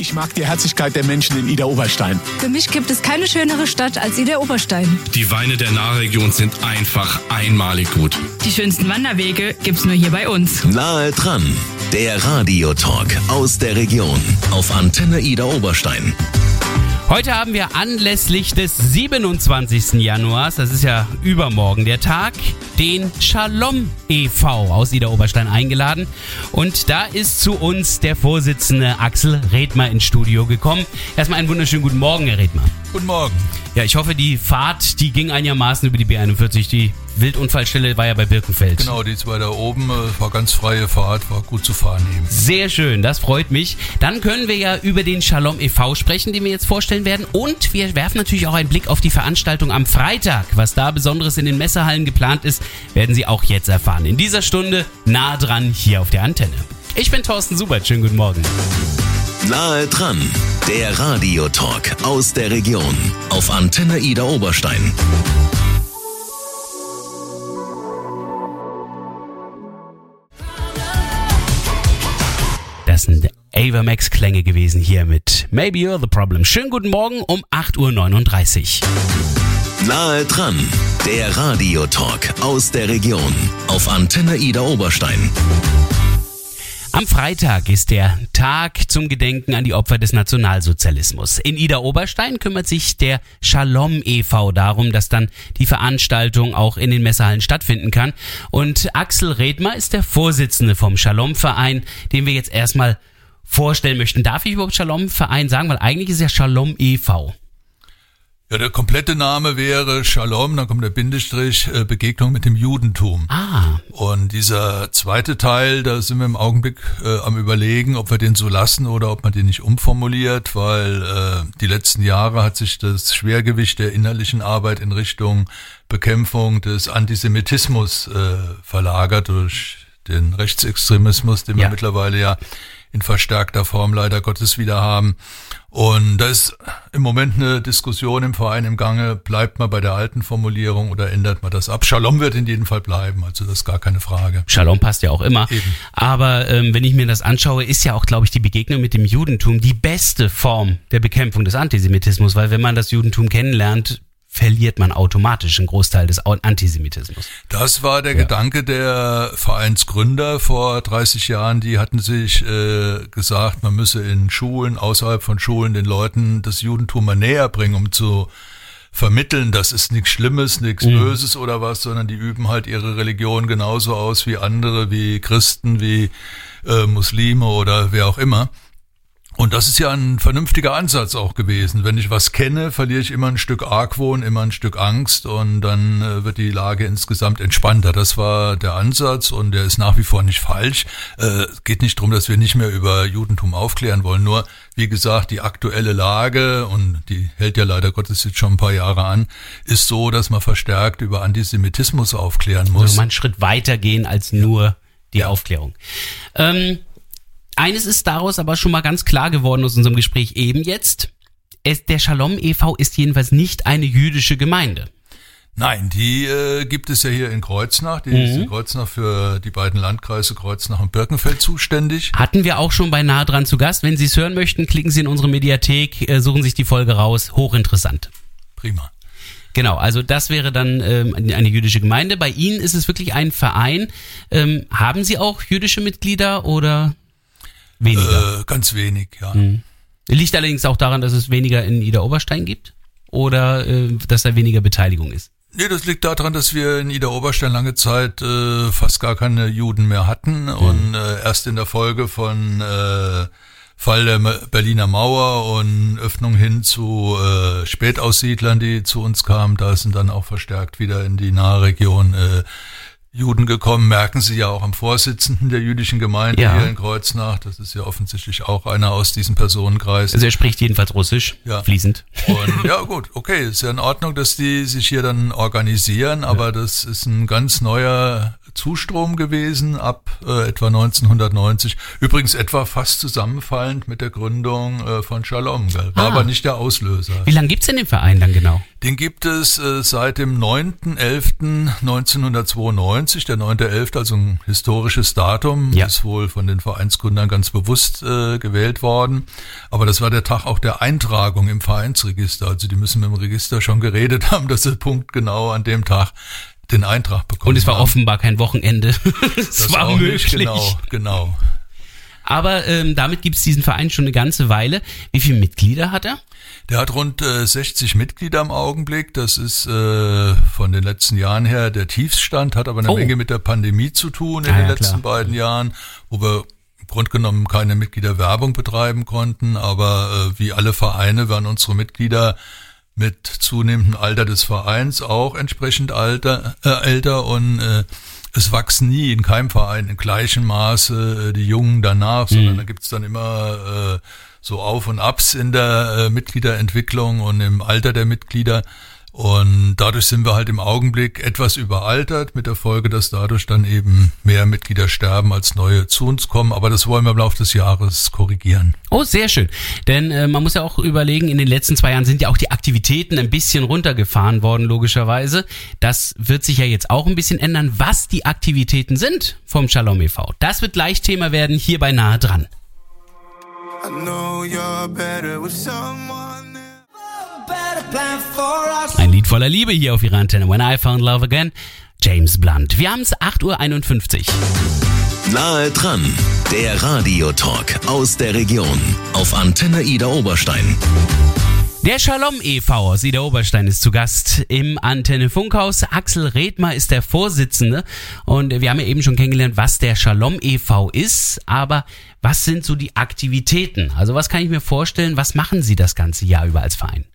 Ich mag die Herzlichkeit der Menschen in Ida Oberstein. Für mich gibt es keine schönere Stadt als Ida Oberstein. Die Weine der Nahregion sind einfach einmalig gut. Die schönsten Wanderwege gibt's nur hier bei uns. Nahe dran, der Radiotalk aus der Region auf Antenne Ida Oberstein. Heute haben wir anlässlich des 27. Januars, das ist ja übermorgen der Tag, den Shalom e.V. aus Ida Oberstein eingeladen. Und da ist zu uns der Vorsitzende Axel Redmer ins Studio gekommen. Erstmal einen wunderschönen guten Morgen, Herr Redmer. Guten Morgen. Ja, ich hoffe, die Fahrt, die ging einigermaßen über die B41. Die Wildunfallstelle war ja bei Birkenfeld. Genau, die zwei da oben äh, war ganz freie Fahrt, war gut zu fahren eben. Sehr schön, das freut mich. Dann können wir ja über den Shalom e.V. sprechen, den wir jetzt vorstellen werden. Und wir werfen natürlich auch einen Blick auf die Veranstaltung am Freitag. Was da Besonderes in den Messehallen geplant ist, werden Sie auch jetzt erfahren. In dieser Stunde nah dran hier auf der Antenne. Ich bin Thorsten Subert, schönen guten Morgen. Nahe dran, der Radiotalk aus der Region auf Antenne Ida Oberstein. Das sind Avamax-Klänge gewesen hier mit Maybe You're the Problem. Schönen guten Morgen um 8.39 Uhr. Nahe dran, der Radiotalk aus der Region auf Antenne Ida Oberstein. Am Freitag ist der Tag zum Gedenken an die Opfer des Nationalsozialismus. In Ida Oberstein kümmert sich der Shalom e.V. darum, dass dann die Veranstaltung auch in den Messehallen stattfinden kann. Und Axel Redmer ist der Vorsitzende vom Shalom Verein, den wir jetzt erstmal vorstellen möchten. Darf ich überhaupt Shalom Verein sagen? Weil eigentlich ist ja Shalom e.V. Ja, der komplette Name wäre Shalom, dann kommt der Bindestrich, äh, Begegnung mit dem Judentum. Ah. Und dieser zweite Teil, da sind wir im Augenblick äh, am überlegen, ob wir den so lassen oder ob man den nicht umformuliert, weil äh, die letzten Jahre hat sich das Schwergewicht der innerlichen Arbeit in Richtung Bekämpfung des Antisemitismus äh, verlagert durch den Rechtsextremismus, den wir Ja. mittlerweile ja in verstärkter Form leider Gottes wieder haben. Und da ist im Moment eine Diskussion im Verein im Gange, bleibt man bei der alten Formulierung oder ändert man das ab? Shalom wird in jedem Fall bleiben, also das ist gar keine Frage. Shalom passt ja auch immer. Eben. Aber ähm, wenn ich mir das anschaue, ist ja auch, glaube ich, die Begegnung mit dem Judentum die beste Form der Bekämpfung des Antisemitismus, weil wenn man das Judentum kennenlernt, verliert man automatisch einen Großteil des Antisemitismus. Das war der Gedanke der Vereinsgründer vor 30 Jahren. Die hatten sich äh, gesagt, man müsse in Schulen, außerhalb von Schulen, den Leuten das Judentum mal näher bringen, um zu vermitteln, das ist nichts Schlimmes, nichts Böses oder was, sondern die üben halt ihre Religion genauso aus wie andere, wie Christen, wie äh, Muslime oder wer auch immer. Und das ist ja ein vernünftiger Ansatz auch gewesen. Wenn ich was kenne, verliere ich immer ein Stück Argwohn, immer ein Stück Angst und dann äh, wird die Lage insgesamt entspannter. Das war der Ansatz und der ist nach wie vor nicht falsch. Äh, Es geht nicht darum, dass wir nicht mehr über Judentum aufklären wollen. Nur, wie gesagt, die aktuelle Lage, und die hält ja leider Gottes jetzt schon ein paar Jahre an, ist so, dass man verstärkt über Antisemitismus aufklären muss. Also mal einen Schritt weiter gehen als nur die Aufklärung. Ähm, eines ist daraus aber schon mal ganz klar geworden aus unserem Gespräch eben jetzt. Es, der Shalom e.V. ist jedenfalls nicht eine jüdische Gemeinde. Nein, die äh, gibt es ja hier in Kreuznach. Die ist in Kreuznach für die beiden Landkreise Kreuznach und Birkenfeld zuständig. Hatten wir auch schon bei Nahe dran zu Gast. Wenn Sie es hören möchten, klicken Sie in unsere Mediathek, äh, suchen sich die Folge raus. Hochinteressant. Prima. Genau, also das wäre dann ähm, eine jüdische Gemeinde. Bei Ihnen ist es wirklich ein Verein. Ähm, haben Sie auch jüdische Mitglieder oder weniger? Äh, ganz wenig, ja. Liegt allerdings auch daran, dass es weniger in Ida Oberstein gibt oder äh, dass da weniger Beteiligung ist. Nee, das liegt daran, dass wir in Ida Oberstein lange Zeit äh, fast gar keine Juden mehr hatten und äh, erst in der Folge von äh, Fall der Berliner Mauer und Öffnung hin zu äh, Spätaussiedlern, die zu uns kamen, da sind dann auch verstärkt wieder in die Nahregion äh, Juden gekommen, merken Sie ja auch am Vorsitzenden der jüdischen Gemeinde Ja. hier in Kreuznach. Das ist ja offensichtlich auch einer aus diesem Personenkreis. Also er spricht jedenfalls Russisch, Ja. fließend. Und ja, gut, okay, ist ja in Ordnung, dass die sich hier dann organisieren, aber das ist ein ganz neuer Zustrom gewesen ab äh, etwa 1990. Übrigens etwa fast zusammenfallend mit der Gründung äh, von Shalom. Gell? War Ah. aber nicht der Auslöser. Wie lange gibt's denn den Verein dann genau? Den gibt es äh, seit dem 9.11.1992. Der 9.11., also ein historisches Datum, Ja. ist wohl von den Vereinsgründern ganz bewusst äh, gewählt worden. Aber das war der Tag auch der Eintragung im Vereinsregister. Also die müssen mit dem Register schon geredet haben, dass sie punktgenau an dem Tag den Eintrag bekommen Und es war haben. offenbar kein Wochenende. es Das war möglich. Nicht, genau, genau. Aber ähm, damit gibt's diesen Verein schon eine ganze Weile. Wie viele Mitglieder hat er? Der hat rund äh, 60 Mitglieder im Augenblick. Das ist äh, von den letzten Jahren her der Tiefstand, hat aber eine Oh. Menge mit der Pandemie zu tun in Ah, den ja, letzten klar. beiden Jahren, wo wir im Grunde genommen keine Mitgliederwerbung betreiben konnten. Aber äh, wie alle Vereine werden unsere Mitglieder mit zunehmendem Alter des Vereins auch entsprechend alter, äh, älter und äh, es wachsen nie in keinem Verein in gleichem Maße äh, die Jungen danach, sondern da gibt's dann immer äh, so Auf und Abs in der äh, Mitgliederentwicklung und im Alter der Mitglieder. Und dadurch sind wir halt im Augenblick etwas überaltert, mit der Folge, dass dadurch dann eben mehr Mitglieder sterben, als neue zu uns kommen. Aber das wollen wir im Laufe des Jahres korrigieren. Oh, sehr schön. Denn äh, man muss ja auch überlegen, in den letzten zwei Jahren sind ja auch die Aktivitäten ein bisschen runtergefahren worden, logischerweise. Das wird sich ja jetzt auch ein bisschen ändern, was die Aktivitäten sind vom Shalom e.V. Das wird gleich Thema werden, hier bei Nahe dran. I know you're better with someone. Ein Lied voller Liebe hier auf ihrer Antenne. When I Found Love Again, James Blunt. Wir haben es 8.51 Uhr. Nahe dran, der Radiotalk aus der Region auf Antenne Ida Oberstein. Der Shalom e.V. aus Ida Oberstein ist zu Gast im Antenne Funkhaus. Axel Redmer ist der Vorsitzende und wir haben ja eben schon kennengelernt, was der Shalom e.V. ist, aber was sind so die Aktivitäten? Also was kann ich mir vorstellen, was machen Sie das ganze Jahr über als Verein?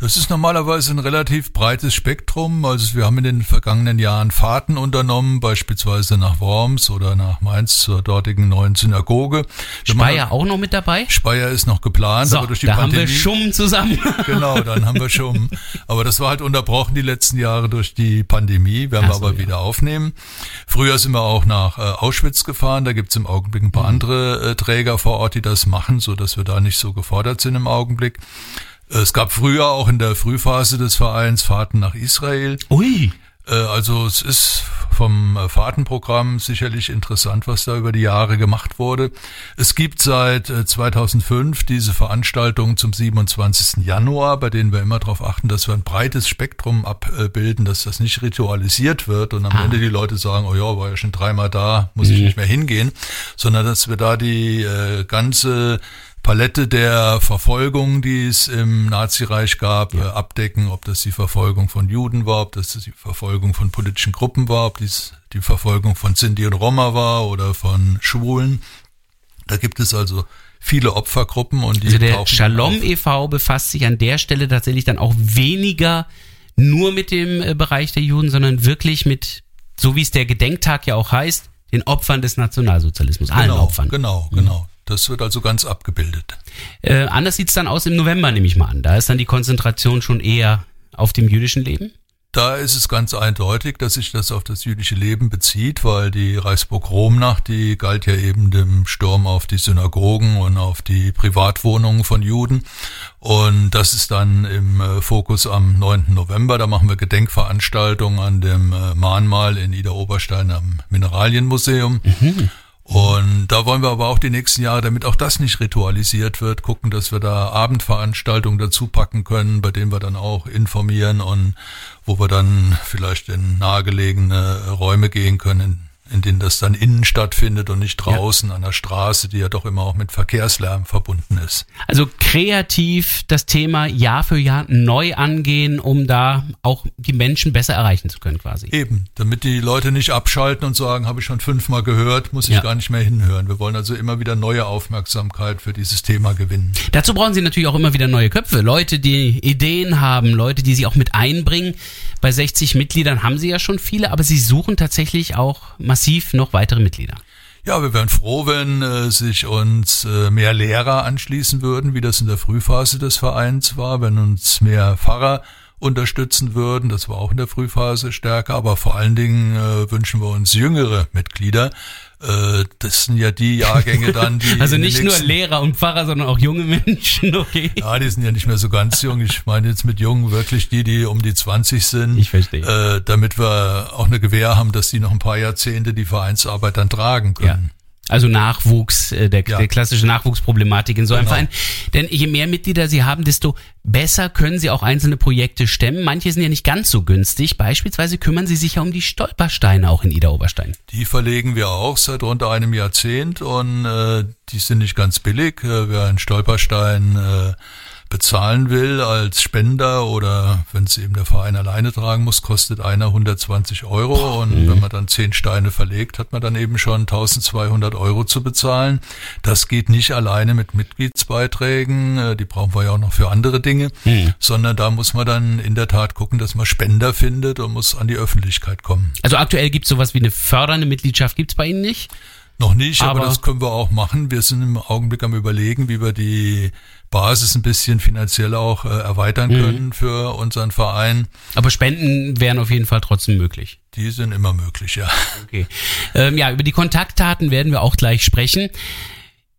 Das ist normalerweise ein relativ breites Spektrum. Also wir haben in den vergangenen Jahren Fahrten unternommen, beispielsweise nach Worms oder nach Mainz zur dortigen neuen Synagoge. Wir machen- Speyer auch noch mit dabei? Speyer ist noch geplant, So, aber durch die da haben Pandemie. wir Schumm zusammen. Genau, dann haben wir schon. Aber das war halt unterbrochen die letzten Jahre durch die Pandemie. Werden Ach wir so, aber ja. wieder aufnehmen. Früher sind wir auch nach äh, Auschwitz gefahren. Da gibt's im Augenblick ein paar Mhm. andere äh, Träger vor Ort, die das machen, so dass wir da nicht so gefordert sind im Augenblick. Äh, Es gab früher auch in der Frühphase des Vereins Fahrten nach Israel. Ui. Äh, Also es ist vom äh, Fahrtenprogramm sicherlich interessant, was da über die Jahre gemacht wurde. Es gibt seit äh, 2005 diese Veranstaltungen zum 27. Januar, bei denen wir immer darauf achten, dass wir ein breites Spektrum abbilden, dass das nicht ritualisiert wird und am Ende die Leute sagen, oh ja, war ja schon dreimal da, muss ich nicht mehr hingehen, sondern dass wir da die äh, ganze Palette der Verfolgung, die es im Nazireich gab, äh, abdecken, ob das die Verfolgung von Juden war, ob das die Verfolgung von politischen Gruppen war, ob dies die Verfolgung von Sinti und Roma war oder von Schwulen. Da gibt es also viele Opfergruppen und die Also der Shalom e.V. befasst sich an der Stelle tatsächlich dann auch weniger nur mit dem äh, Bereich der Juden, sondern wirklich mit, so wie es der Gedenktag ja auch heißt, den Opfern des Nationalsozialismus, allen Genau, Opfern. genau, genau. Das wird also ganz abgebildet. Äh, anders sieht's dann aus im November, nehme ich mal an. Da ist dann die Konzentration schon eher auf dem jüdischen Leben. Da ist es ganz eindeutig, dass sich das auf das jüdische Leben bezieht, weil die Reichspogromnacht, die galt ja eben dem Sturm auf die Synagogen und auf die Privatwohnungen von Juden. Und das ist dann im äh, Fokus am 9. November. Da machen wir Gedenkveranstaltungen an dem äh, Mahnmal in Ida Oberstein am Mineralienmuseum. Und da wollen wir aber auch die nächsten Jahre, damit auch das nicht ritualisiert wird, gucken, dass wir da Abendveranstaltungen dazu packen können, bei denen wir dann auch informieren und wo wir dann vielleicht in nahegelegene Räume gehen können, in denen das dann innen stattfindet und nicht draußen an der Straße, die ja doch immer auch mit Verkehrslärm verbunden ist. Also kreativ das Thema Jahr für Jahr neu angehen, um da auch die Menschen besser erreichen zu können quasi. Eben, damit die Leute nicht abschalten und sagen, habe ich schon fünfmal gehört, muss ich Ja. gar nicht mehr hinhören. Wir wollen also immer wieder neue Aufmerksamkeit für dieses Thema gewinnen. Dazu brauchen Sie natürlich auch immer wieder neue Köpfe, Leute, die Ideen haben, Leute, die sie auch mit einbringen. Bei 60 Mitgliedern haben Sie ja schon viele, aber Sie suchen tatsächlich auch massiv noch weitere Mitglieder. Ja, wir wären froh, wenn äh, sich uns äh, mehr Lehrer anschließen würden, wie das in der Frühphase des Vereins war, wenn uns mehr Pfarrer unterstützen würden. Das war auch in der Frühphase stärker, aber vor allen Dingen äh, wünschen wir uns jüngere Mitglieder. Äh, das sind ja die Jahrgänge dann, die. Also nicht nur Lehrer und Pfarrer, sondern auch junge Menschen, okay. Ja, die sind ja nicht mehr so ganz jung. Ich meine jetzt mit jungen wirklich die, die um die 20 sind. Ich verstehe. Äh, damit wir auch eine Gewähr haben, dass die noch ein paar Jahrzehnte die Vereinsarbeit dann tragen Ja. Also Nachwuchs, äh, der, Ja. der klassische Nachwuchsproblematik in so einem Genau. Verein. Denn je mehr Mitglieder Sie haben, desto besser können Sie auch einzelne Projekte stemmen. Manche sind ja nicht ganz so günstig. Beispielsweise kümmern Sie sich ja um die Stolpersteine auch in Ida Oberstein. Die verlegen wir auch seit rund einem Jahrzehnt und äh, die sind nicht ganz billig. Äh, wer einen Stolperstein äh, bezahlen will als Spender oder wenn es eben der Verein alleine tragen muss, kostet einer 120 Euro und wenn man dann zehn Steine verlegt, hat man dann eben schon 1200 Euro zu bezahlen. Das geht nicht alleine mit Mitgliedsbeiträgen, äh, die brauchen wir ja auch noch für andere Dinge, sondern da muss man dann in der Tat gucken, dass man Spender findet und muss an die Öffentlichkeit kommen. Also aktuell gibt es sowas wie eine fördernde Mitgliedschaft. Gibt es bei Ihnen nicht? Noch nicht, aber, Aber- das können wir auch machen. Wir sind im Augenblick am überlegen, wie wir die Basis ein bisschen finanziell auch äh, erweitern können für unseren Verein. Aber Spenden wären auf jeden Fall trotzdem möglich. Die sind immer möglich, ja. Okay. Ähm, ja, über die Kontaktdaten werden wir auch gleich sprechen.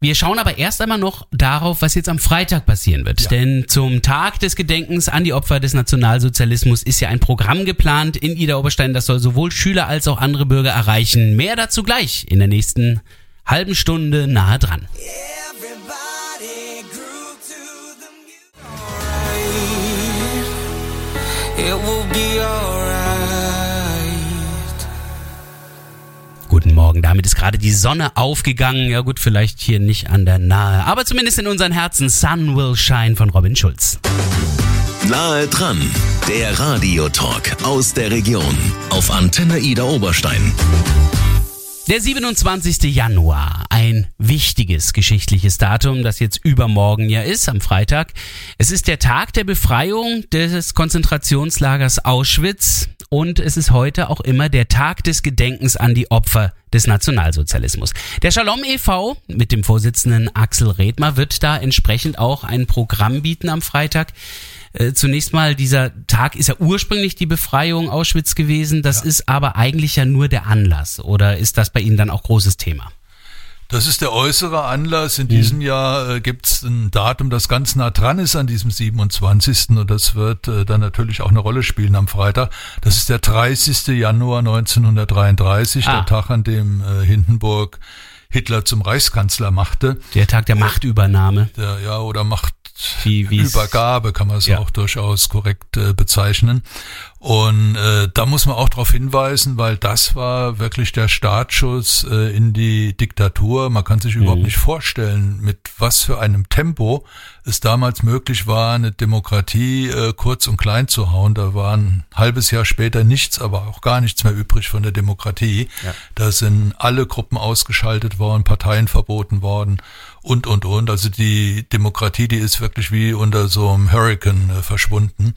Wir schauen aber erst einmal noch darauf, was jetzt am Freitag passieren wird. Ja. Denn zum Tag des Gedenkens an die Opfer des Nationalsozialismus ist ja ein Programm geplant in Ida Oberstein. Das soll sowohl Schüler als auch andere Bürger erreichen. Mehr dazu gleich in der nächsten halben Stunde nahe dran. Everybody Guten Morgen, damit ist gerade die Sonne aufgegangen. Ja gut, vielleicht hier nicht an der Nahe, aber zumindest in unseren Herzen. Sun will shine von Robin Schulz. Nahe dran, der Radiotalk aus der Region auf Antenne Ida Oberstein. Der 27. Januar, ein wichtiges geschichtliches Datum, das jetzt übermorgen ja ist, am Freitag. Es ist der Tag der Befreiung des Konzentrationslagers Auschwitz und es ist heute auch immer der Tag des Gedenkens an die Opfer des Nationalsozialismus. Der Shalom e.V. mit dem Vorsitzenden Axel Redmer wird da entsprechend auch ein Programm bieten am Freitag. Äh, Zunächst mal, dieser Tag ist ja ursprünglich die Befreiung Auschwitz gewesen. Das ist aber eigentlich ja nur der Anlass. Oder ist das bei Ihnen dann auch großes Thema? Das ist der äußere Anlass. In diesem Jahr äh, gibt es ein Datum, das ganz nah dran ist an diesem 27. Und das wird äh, dann natürlich auch eine Rolle spielen am Freitag. Das ist der 30. Januar 1933, Ah. der Tag, an dem äh, Hindenburg Hitler zum Reichskanzler machte. Der Tag der Machtübernahme. Der, ja, oder Macht Wie- Übergabe kann man es Ja. auch durchaus korrekt äh, bezeichnen. Und äh, da muss man auch darauf hinweisen, weil das war wirklich der Startschuss äh, in die Diktatur. Man kann sich Mhm. überhaupt nicht vorstellen, mit was für einem Tempo es damals möglich war, eine Demokratie äh, kurz und klein zu hauen. Da war ein halbes Jahr später nichts, aber auch gar nichts mehr übrig von der Demokratie. Da sind alle Gruppen ausgeschaltet worden, Parteien verboten worden und, und, und. Also die Demokratie, die ist wirklich wie unter so einem Hurricane äh, verschwunden.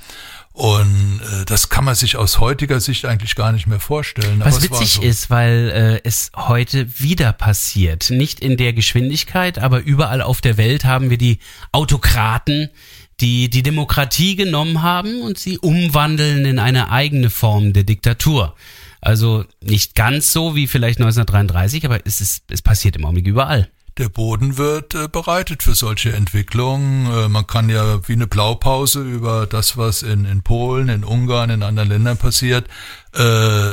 Und äh, das kann man sich aus heutiger Sicht eigentlich gar nicht mehr vorstellen. Was aber witzig so. ist, weil äh, es heute wieder passiert. Nicht in der Geschwindigkeit, aber überall auf der Welt haben wir die Autokraten, die die Demokratie genommen haben und sie umwandeln in eine eigene Form der Diktatur. Also nicht ganz so wie vielleicht 1933, aber es, ist, es passiert im Augenblick überall. Der Boden wird äh, bereitet für solche Entwicklungen. Äh, man kann ja wie eine Blaupause über das, was in, in Polen, in Ungarn, in anderen Ländern passiert, äh,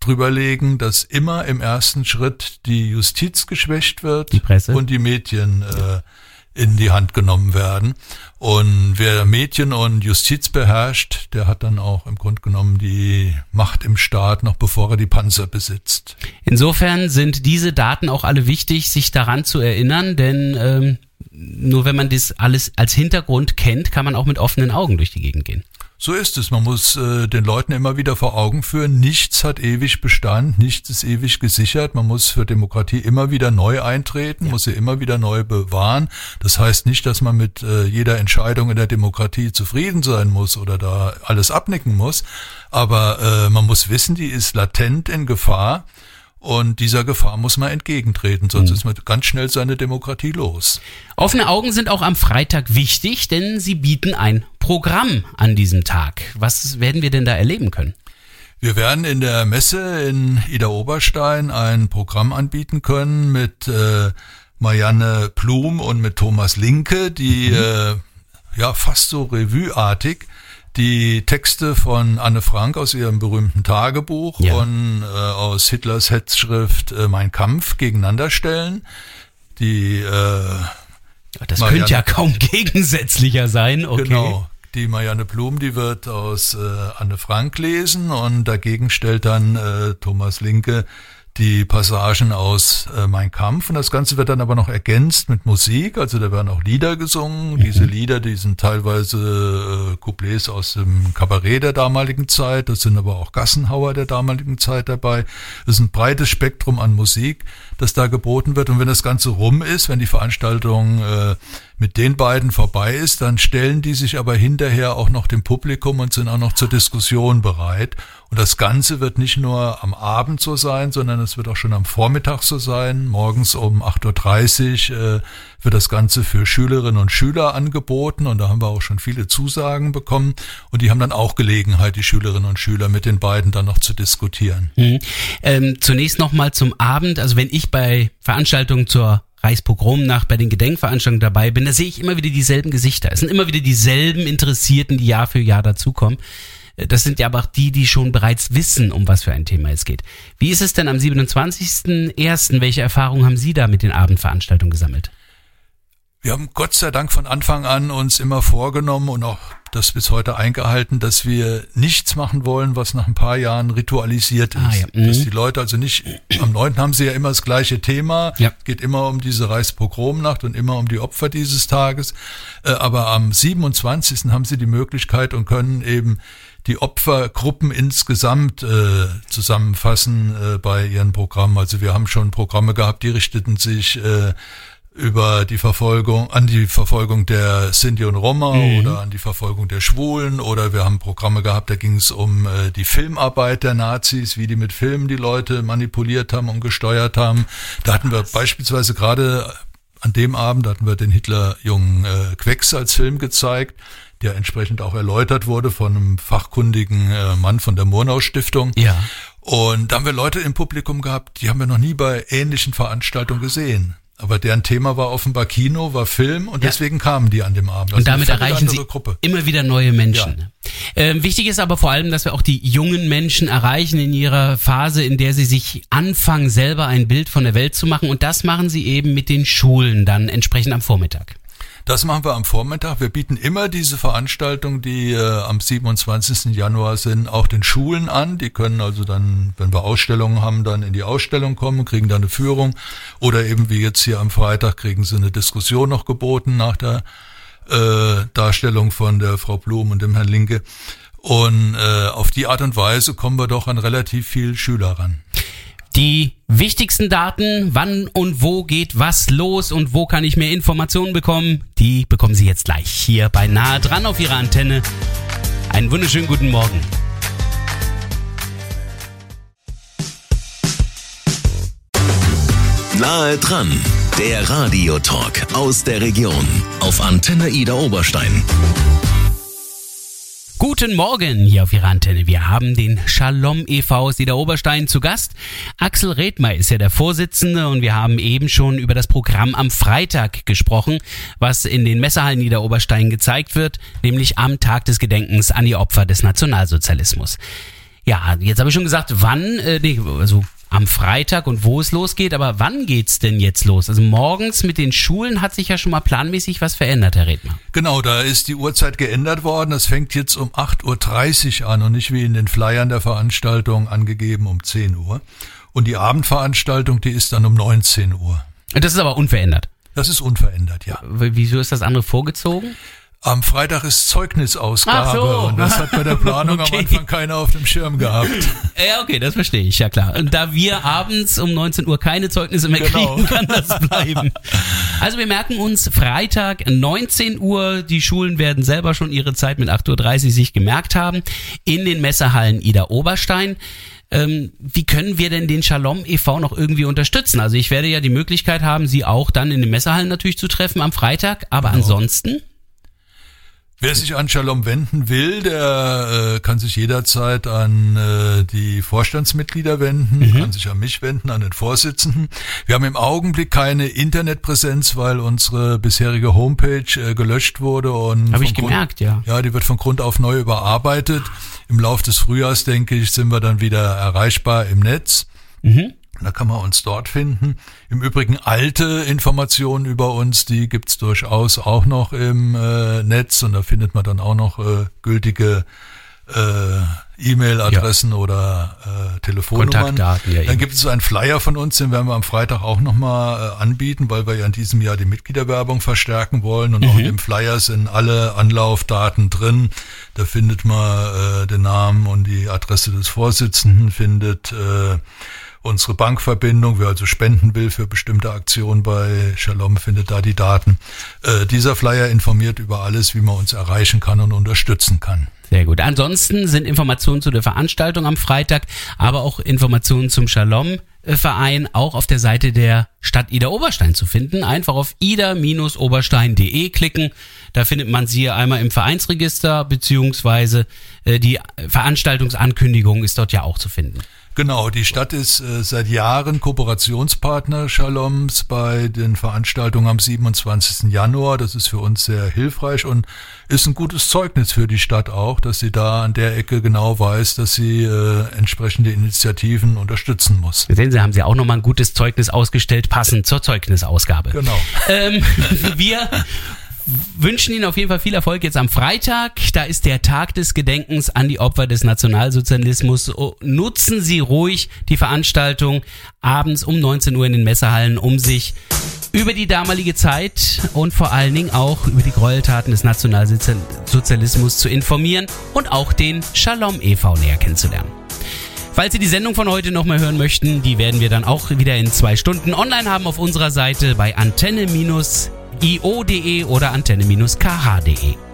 drüberlegen, dass immer im ersten Schritt die Justiz geschwächt wird Die und die Medien äh, in die Hand genommen werden. Und wer Medien und Justiz beherrscht, der hat dann auch im Grunde genommen die Macht im Staat, noch bevor er die Panzer besitzt. Insofern sind diese Daten auch alle wichtig, sich daran zu erinnern, denn ähm, nur wenn man das alles als Hintergrund kennt, kann man auch mit offenen Augen durch die Gegend gehen. So ist es. Man muss äh, den Leuten immer wieder vor Augen führen, nichts hat ewig Bestand, nichts ist ewig gesichert. Man muss für Demokratie immer wieder neu eintreten, muss sie immer wieder neu bewahren. Das heißt nicht, dass man mit äh, jeder Entscheidung in der Demokratie zufrieden sein muss oder da alles abnicken muss. Aber äh, man muss wissen, die ist latent in Gefahr. Und dieser Gefahr muss man entgegentreten, sonst ist man ganz schnell seine Demokratie los. Offene Augen sind auch am Freitag wichtig, denn sie bieten ein Programm an diesem Tag. Was werden wir denn da erleben können? Wir werden in der Messe in Ida Oberstein ein Programm anbieten können mit äh, Marianne Plum und mit Thomas Linke, die äh, ja fast so revueartig die Texte von Anne Frank aus ihrem berühmten Tagebuch Ja. und äh, aus Hitlers Hetzschrift äh, Mein Kampf gegeneinander stellen. Die äh, Das Marianne- könnte ja kaum gegensätzlicher sein. Okay. Genau. Die Marianne Blum, die wird aus äh, Anne Frank lesen und dagegen stellt dann äh, Thomas Linke die Passagen aus äh, Mein Kampf. Und das Ganze wird dann aber noch ergänzt mit Musik, also da werden auch Lieder gesungen. Diese Lieder, die sind teilweise äh, Couplets aus dem Kabarett der damaligen Zeit, das sind aber auch Gassenhauer der damaligen Zeit dabei. Es ist ein breites Spektrum an Musik, das da geboten wird und wenn das Ganze rum ist, wenn die Veranstaltung äh, mit den beiden vorbei ist, dann stellen die sich aber hinterher auch noch dem Publikum und sind auch noch zur Diskussion bereit. Und das Ganze wird nicht nur am Abend so sein, sondern es wird auch schon am Vormittag so sein. Morgens um 8.30 Uhr äh, wird das Ganze für Schülerinnen und Schüler angeboten und da haben wir auch schon viele Zusagen bekommen. Und die haben dann auch Gelegenheit, die Schülerinnen und Schüler mit den beiden dann noch zu diskutieren. Mhm. Ähm, zunächst nochmal zum Abend. Also wenn ich bei Veranstaltungen zur Reichspogromnacht, bei den Gedenkveranstaltungen dabei bin, da sehe ich immer wieder dieselben Gesichter. Es sind immer wieder dieselben Interessierten, die Jahr für Jahr dazukommen. Äh, Das sind ja aber auch die, die schon bereits wissen, um was für ein Thema es geht. Wie ist es denn am 27.01.? Welche Erfahrungen haben Sie da mit den Abendveranstaltungen gesammelt? Wir haben Gott sei Dank von Anfang an uns immer vorgenommen und auch das bis heute eingehalten, dass wir nichts machen wollen, was nach ein paar Jahren ritualisiert ist. Ah, ja. Mhm. Dass die Leute also nicht, am 9. haben sie ja immer das gleiche Thema, Ja. geht immer um diese Reichspogromnacht und immer um die Opfer dieses Tages. Äh, Aber am 27. haben sie die Möglichkeit und können eben die Opfergruppen insgesamt äh, zusammenfassen äh, bei ihren Programmen. Also wir haben schon Programme gehabt, die richteten sich äh, über die Verfolgung, an die Verfolgung der Sinti und Roma oder an die Verfolgung der Schwulen oder wir haben Programme gehabt, da ging es um äh, die Filmarbeit der Nazis, wie die mit Filmen die Leute manipuliert haben und gesteuert haben. Da hatten wir beispielsweise gerade an dem Abend hatten wir den Hitlerjungen äh, Quex als Film gezeigt, der entsprechend auch erläutert wurde von einem fachkundigen äh, Mann von der Murnau Stiftung. Ja. Und da haben wir Leute im Publikum gehabt, die haben wir noch nie bei ähnlichen Veranstaltungen gesehen. Aber deren Thema war offenbar Kino, war Film und Ja. deswegen kamen die an dem Abend. Und Also eine damit erreichen Sie Gruppe. immer wieder neue Menschen. Ähm, wichtig ist aber vor allem, dass wir auch die jungen Menschen erreichen in ihrer Phase, in der sie sich anfangen, selber ein Bild von der Welt zu machen. Und das machen sie eben mit den Schulen dann entsprechend am Vormittag. Das machen wir am Vormittag. Wir bieten immer diese Veranstaltungen, die äh, am 27. Januar sind, auch den Schulen an. Die können also dann, wenn wir Ausstellungen haben, dann in die Ausstellung kommen, kriegen dann eine Führung. Oder eben wie jetzt hier am Freitag kriegen sie eine Diskussion noch geboten nach der äh, Darstellung von der Frau Blum und dem Herrn Linke. Und äh, auf die Art und Weise kommen wir doch an relativ viel Schüler ran. Die wichtigsten Daten, wann und wo geht was los und wo kann ich mehr Informationen bekommen, die bekommen Sie jetzt gleich hier bei Nahe dran auf Ihrer Antenne. Einen wunderschönen guten Morgen. Nahe dran, der Radiotalk aus der Region auf Antenne Ida Oberstein. Guten Morgen hier auf Ihrer Antenne. Wir haben den Shalom e.V. aus Ida Oberstein zu Gast. Axel Redmer ist ja der Vorsitzende und wir haben eben schon über das Programm am Freitag gesprochen, was in den Messehallen Ida Oberstein gezeigt wird, nämlich am Tag des Gedenkens an die Opfer des Nationalsozialismus. Ja, jetzt habe ich schon gesagt, wann, äh, nee, also am Freitag und wo es losgeht, aber wann geht's denn jetzt los? Also morgens mit den Schulen hat sich ja schon mal planmäßig was verändert, Herr Redmer. Genau, da ist die Uhrzeit geändert worden. Es fängt jetzt um 8.30 Uhr an und nicht wie in den Flyern der Veranstaltung angegeben um 10 Uhr. Und die Abendveranstaltung, die ist dann um 19 Uhr. Das ist aber unverändert. Das ist unverändert, ja. Wieso ist das andere vorgezogen? Am Freitag ist Zeugnisausgabe so. und das hat bei der Planung Okay. am Anfang keiner auf dem Schirm gehabt. Ja, okay, das verstehe ich, ja klar. Und da wir abends um 19 Uhr keine Zeugnisse mehr Genau. kriegen, kann das bleiben. Also wir merken uns Freitag 19 Uhr, die Schulen werden selber schon ihre Zeit mit 8.30 Uhr sich gemerkt haben, in den Messehallen Ida Oberstein. Ähm, wie können wir denn den Shalom e.V. noch irgendwie unterstützen? Also ich werde ja die Möglichkeit haben, Sie auch dann in den Messehallen natürlich zu treffen am Freitag, aber Genau. ansonsten? Wer sich an Shalom wenden will, der äh, kann sich jederzeit an äh, die Vorstandsmitglieder wenden, kann sich an mich wenden, an den Vorsitzenden. Wir haben im Augenblick keine Internetpräsenz, weil unsere bisherige Homepage äh, gelöscht wurde und Habe ich Grund- gemerkt, ja. Ja, die wird von Grund auf neu überarbeitet. Im Lauf des Frühjahrs, denke ich, sind wir dann wieder erreichbar im Netz. Da kann man uns dort finden. Im Übrigen alte Informationen über uns, die gibt's durchaus auch noch im äh, Netz und da findet man dann auch noch äh, gültige äh, E-Mail-Adressen oder äh, Telefonnummern. Kontaktdaten, ja, dann gibt es einen Flyer von uns, den werden wir am Freitag auch nochmal äh, anbieten, weil wir ja in diesem Jahr die Mitgliederwerbung verstärken wollen und auch Mhm. in dem Flyer sind alle Anlaufdaten drin. Da findet man äh, den Namen und die Adresse des Vorsitzenden, findet äh, unsere Bankverbindung, wer also spenden will für bestimmte Aktionen bei Shalom, findet da die Daten. Äh, dieser Flyer informiert über alles, wie man uns erreichen kann und unterstützen kann. Sehr gut. Ansonsten sind Informationen zu der Veranstaltung am Freitag, aber auch Informationen zum Shalom-Verein auch auf der Seite der Stadt Ida-Oberstein zu finden. Einfach auf ida-oberstein.de klicken. Da findet man sie einmal im Vereinsregister, beziehungsweise äh, die Veranstaltungsankündigung ist dort ja auch zu finden. Genau, die Stadt ist äh, seit Jahren Kooperationspartner Shaloms bei den Veranstaltungen am 27. Januar. Das ist für uns sehr hilfreich und ist ein gutes Zeugnis für die Stadt auch, dass sie da an der Ecke genau weiß, dass sie äh, entsprechende Initiativen unterstützen muss. Sehen Sie, haben Sie auch nochmal ein gutes Zeugnis ausgestellt, passend zur Zeugnisausgabe. Genau. Ähm, wir wünschen Ihnen auf jeden Fall viel Erfolg jetzt am Freitag. Da ist der Tag des Gedenkens an die Opfer des Nationalsozialismus. Oh, Nutzen Sie ruhig die Veranstaltung abends um 19 Uhr in den Messehallen, um sich über die damalige Zeit und vor allen Dingen auch über die Gräueltaten des Nationalsozialismus zu informieren und auch den Shalom e.V. näher kennenzulernen. Falls Sie die Sendung von heute nochmal hören möchten, die werden wir dann auch wieder in zwei Stunden online haben auf unserer Seite bei antenne-io.de oder antenne-kh.de.